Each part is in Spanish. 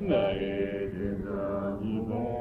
내게 진전이 되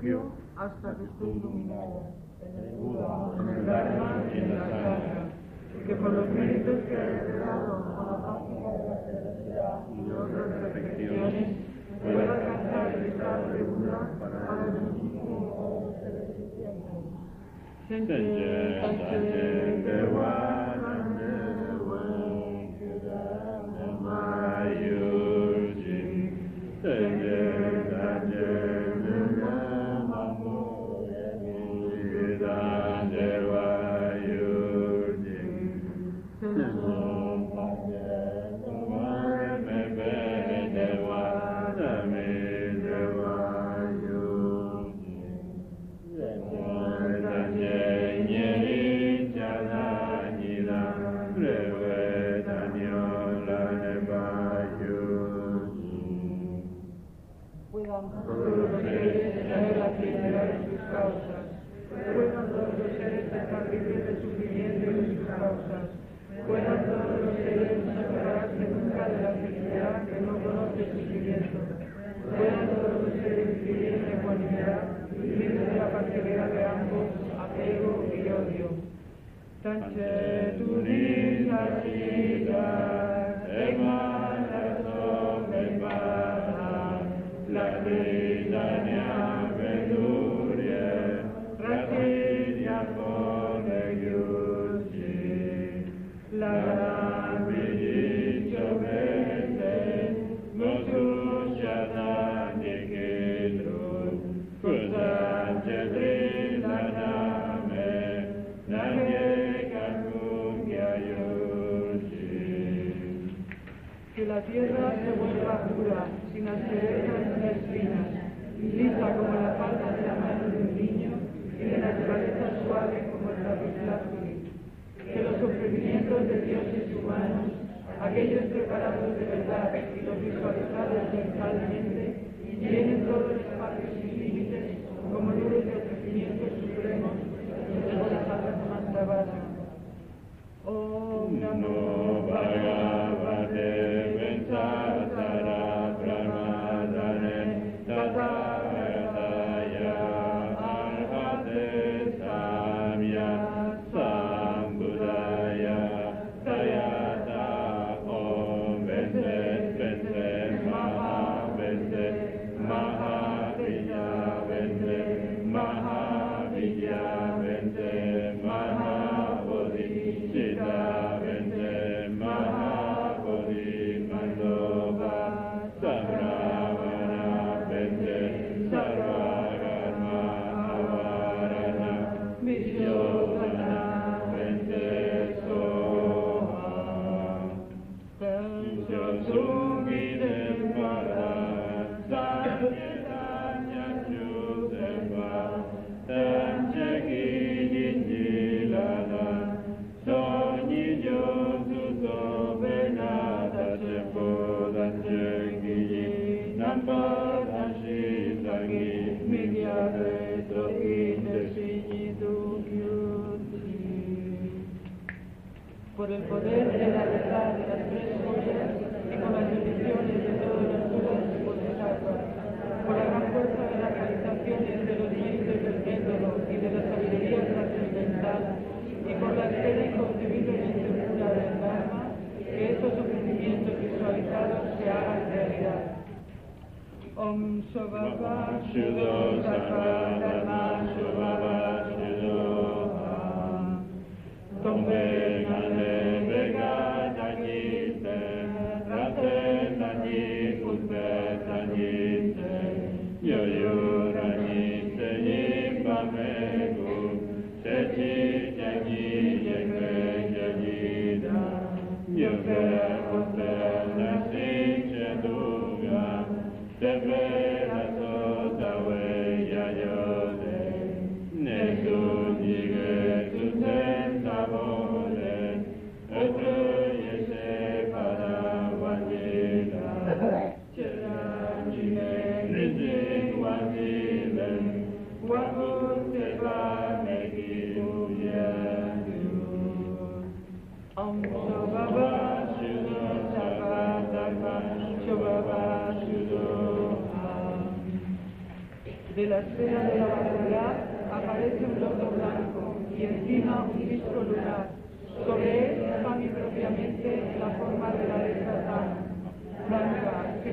Dios hasta que fue iluminada en el Buda, en el Dharma y en la Sangha, y que por los méritos que ha revelado con la práctica de la felicidad y otras perfecciones, pueda alcanzar el estado de Buda para el muchísimo de los seres vivientes. Sovavashu Sovavashu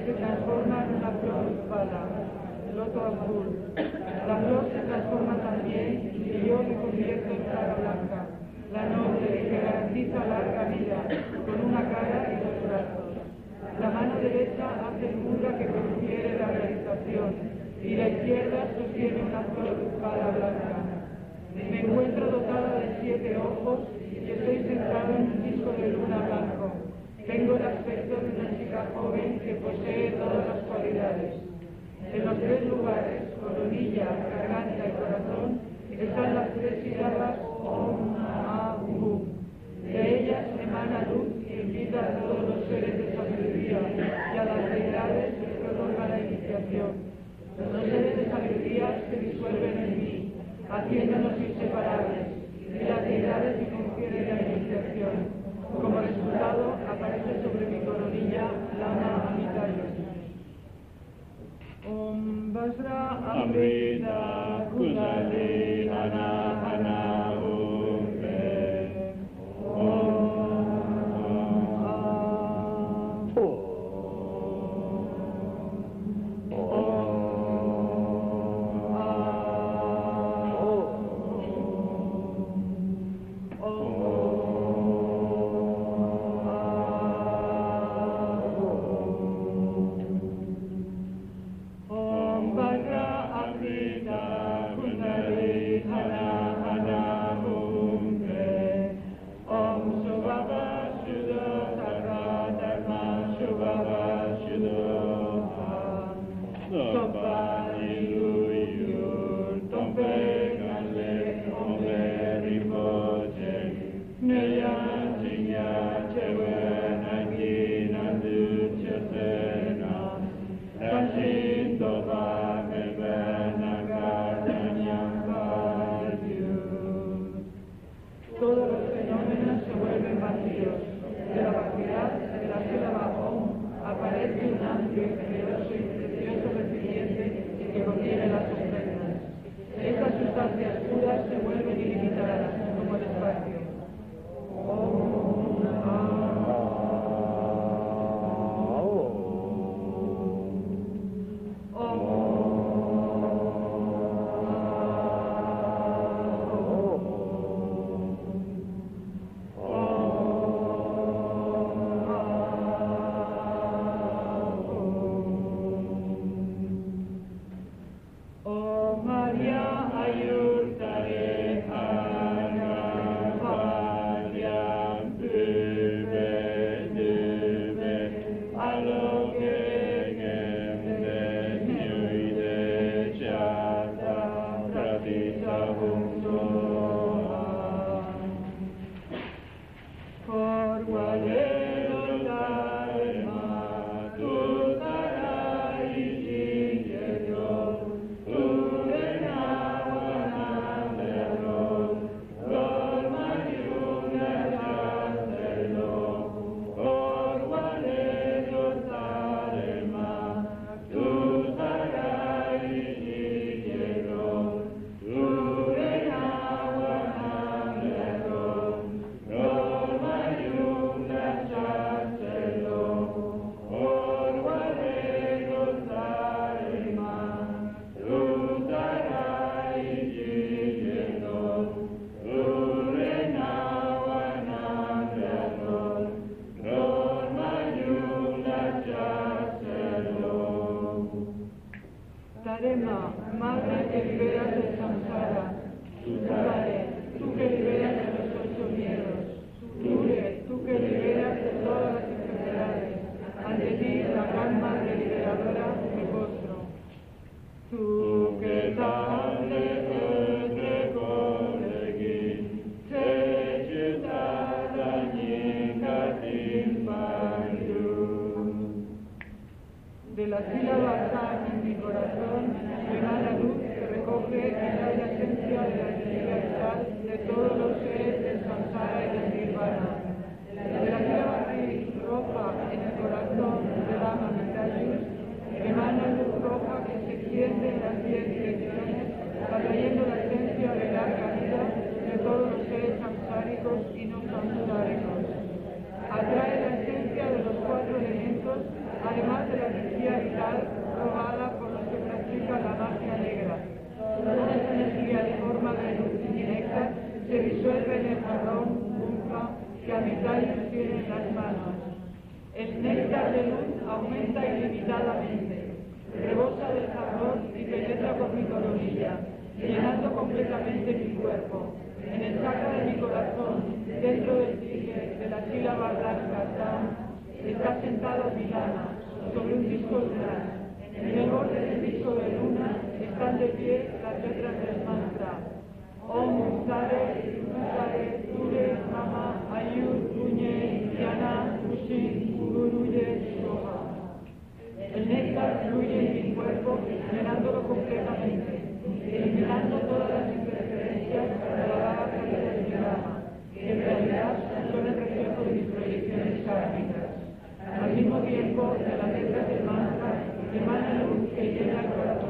se transforma en una flor espada, loto azul. La flor se transforma también y yo me convierto en cara blanca, la noble que garantiza larga vida, con una cara y dos brazos. La mano derecha hace figura que confiere la realización y la izquierda sostiene una flor espada blanca. Me encuentro dotada de siete ojos y estoy sentado en un disco de luna blanco. Tengo el aspecto de una chica joven que posee todas las cualidades. En los tres lugares, coronilla, garganta y corazón, están las tres sílabas Om, A, U. De ellas emana luz que invita a todos los seres de sabiduría y a las deidades que prolonga la iniciación. Los seres de sabiduría se disuelven en mí, haciéndonos inseparables, y las deidades me confieren la iniciación. Como aparece sobre mi coronilla lana amitayo. Om Vajra Amrita Kundali Néctar de luz aumenta ilimitadamente, rebosa del jarrón y penetra por mi coronilla, llenando completamente mi cuerpo. En el saco de mi corazón, dentro del tigre de la sílaba blanca, está sentado Milana sobre un disco lunar. En el borde del disco de luna están de pie las letras del mantra. Om Uttare, Uttare, Ture, Mama, Ayur, Puñe, Yana, El néctar fluye en mi cuerpo, llenándolo completamente, eliminando todas las interferencias de la vaga del programa, que en realidad son el reflejo de mis proyecciones kármicas. Al mismo tiempo, de la letra del mantra emana luz que llena el corazón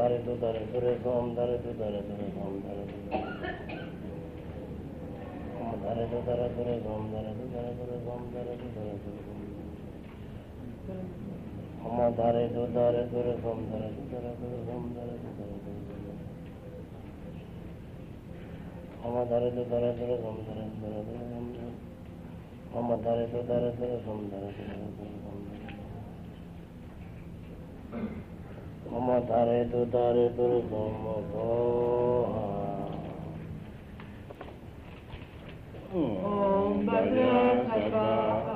ধারে দু ধারে ধরে গম ধারে দু ধারে ধরে গম ধারে দু ধারে দু ধারে ধরে গম ধারে দু ধারে ধরে গম ধারে দু ধারে ধরে গম আমার ধারে দু ধারে ধরে গম ধারে দু ধারে ধরে গম ধারে দু ধারে ধরে আমার ধারে দু ধারে ধরে গম ধারে দু ধারে ধরে গম ধারে আমার ধারে দু ধারে ধরে গম ধারে ধারে ধরে গম ধারে မမတာရေတုတာရေတုရကုံမောဘောဟံဩဘဂဝတ္တ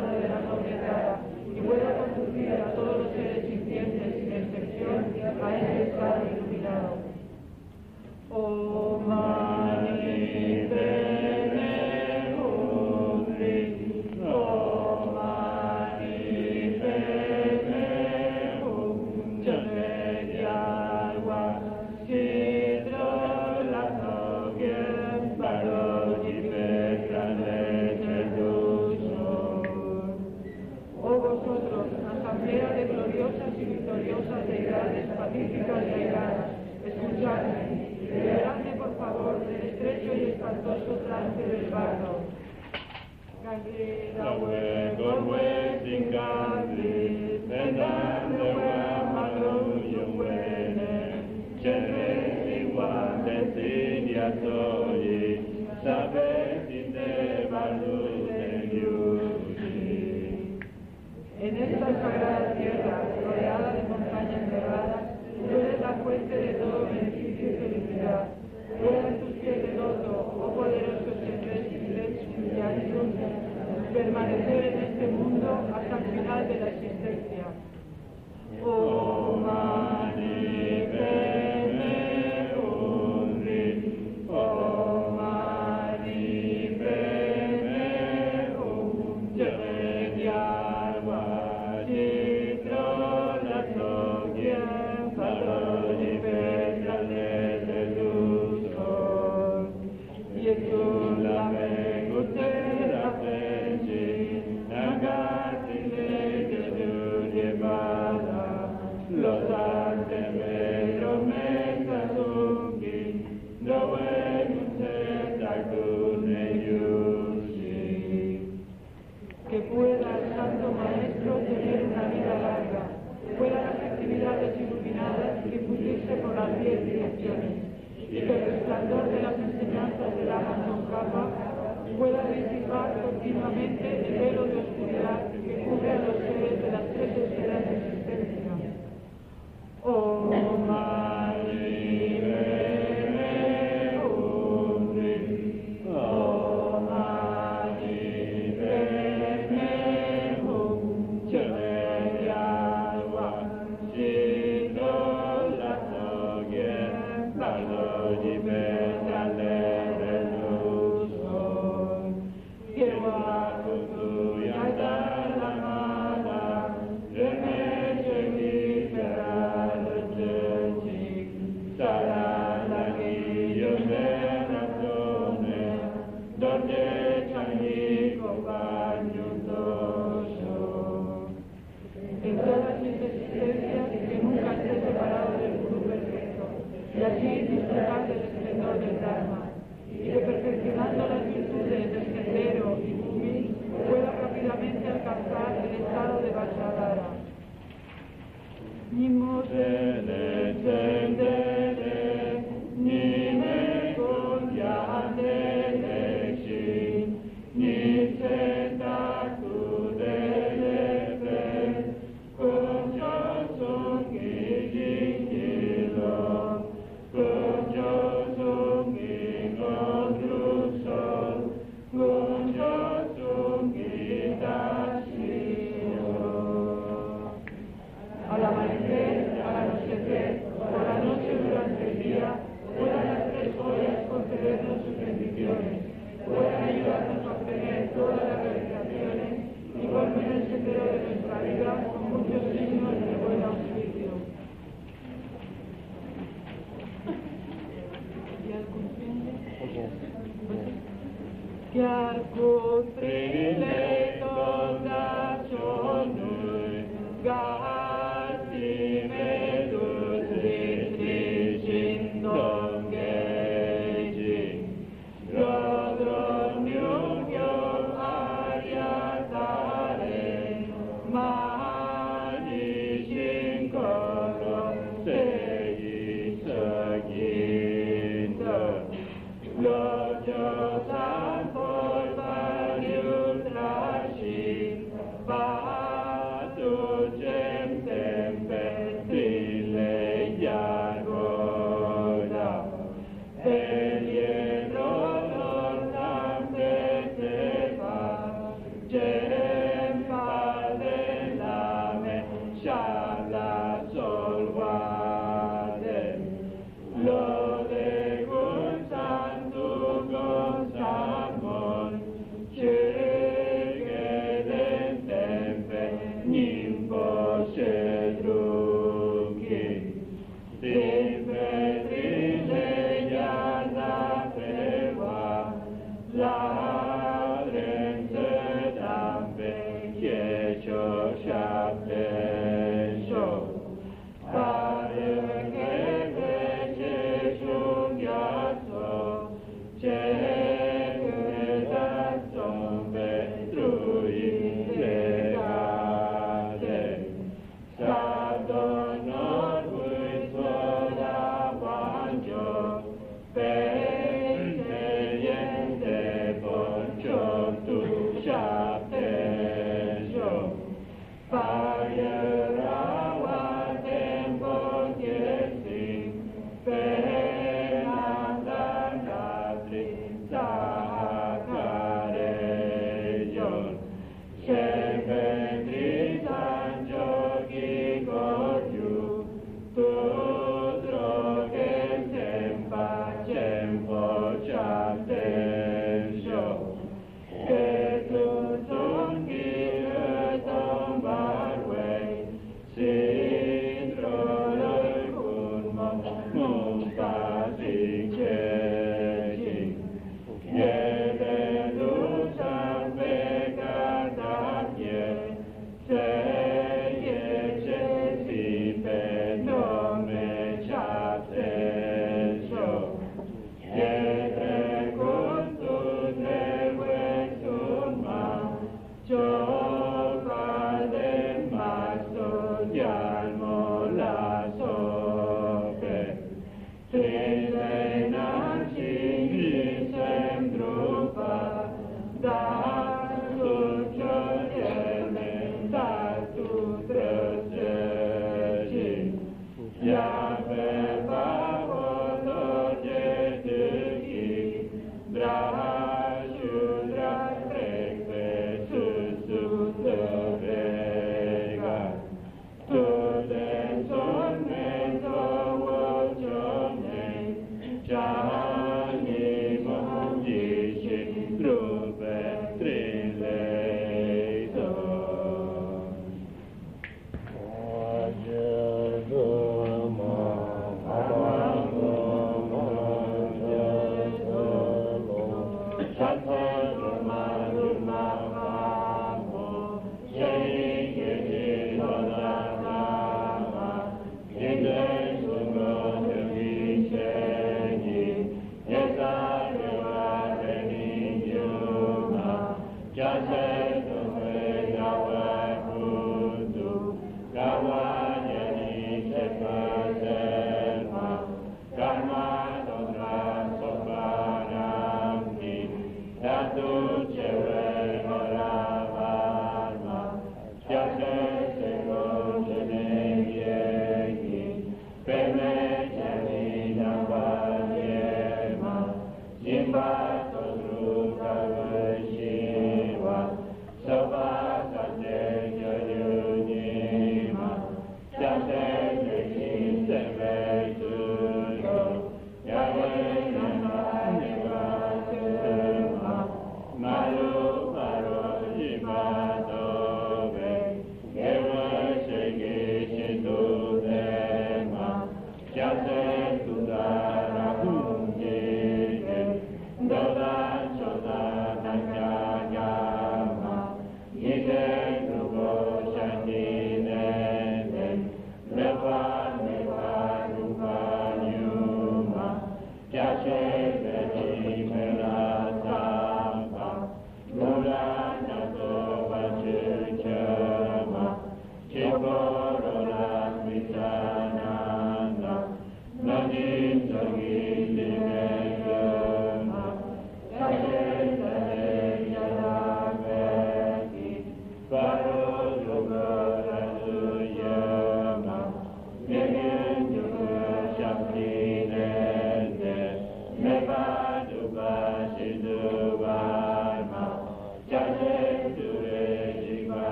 Padre, dejando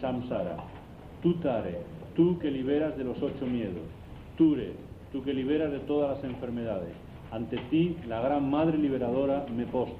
samsara, tú Tare, tú que liberas de los ocho miedos, Ture, tú que liberas de todas las enfermedades, ante ti, la gran Madre liberadora, me postro.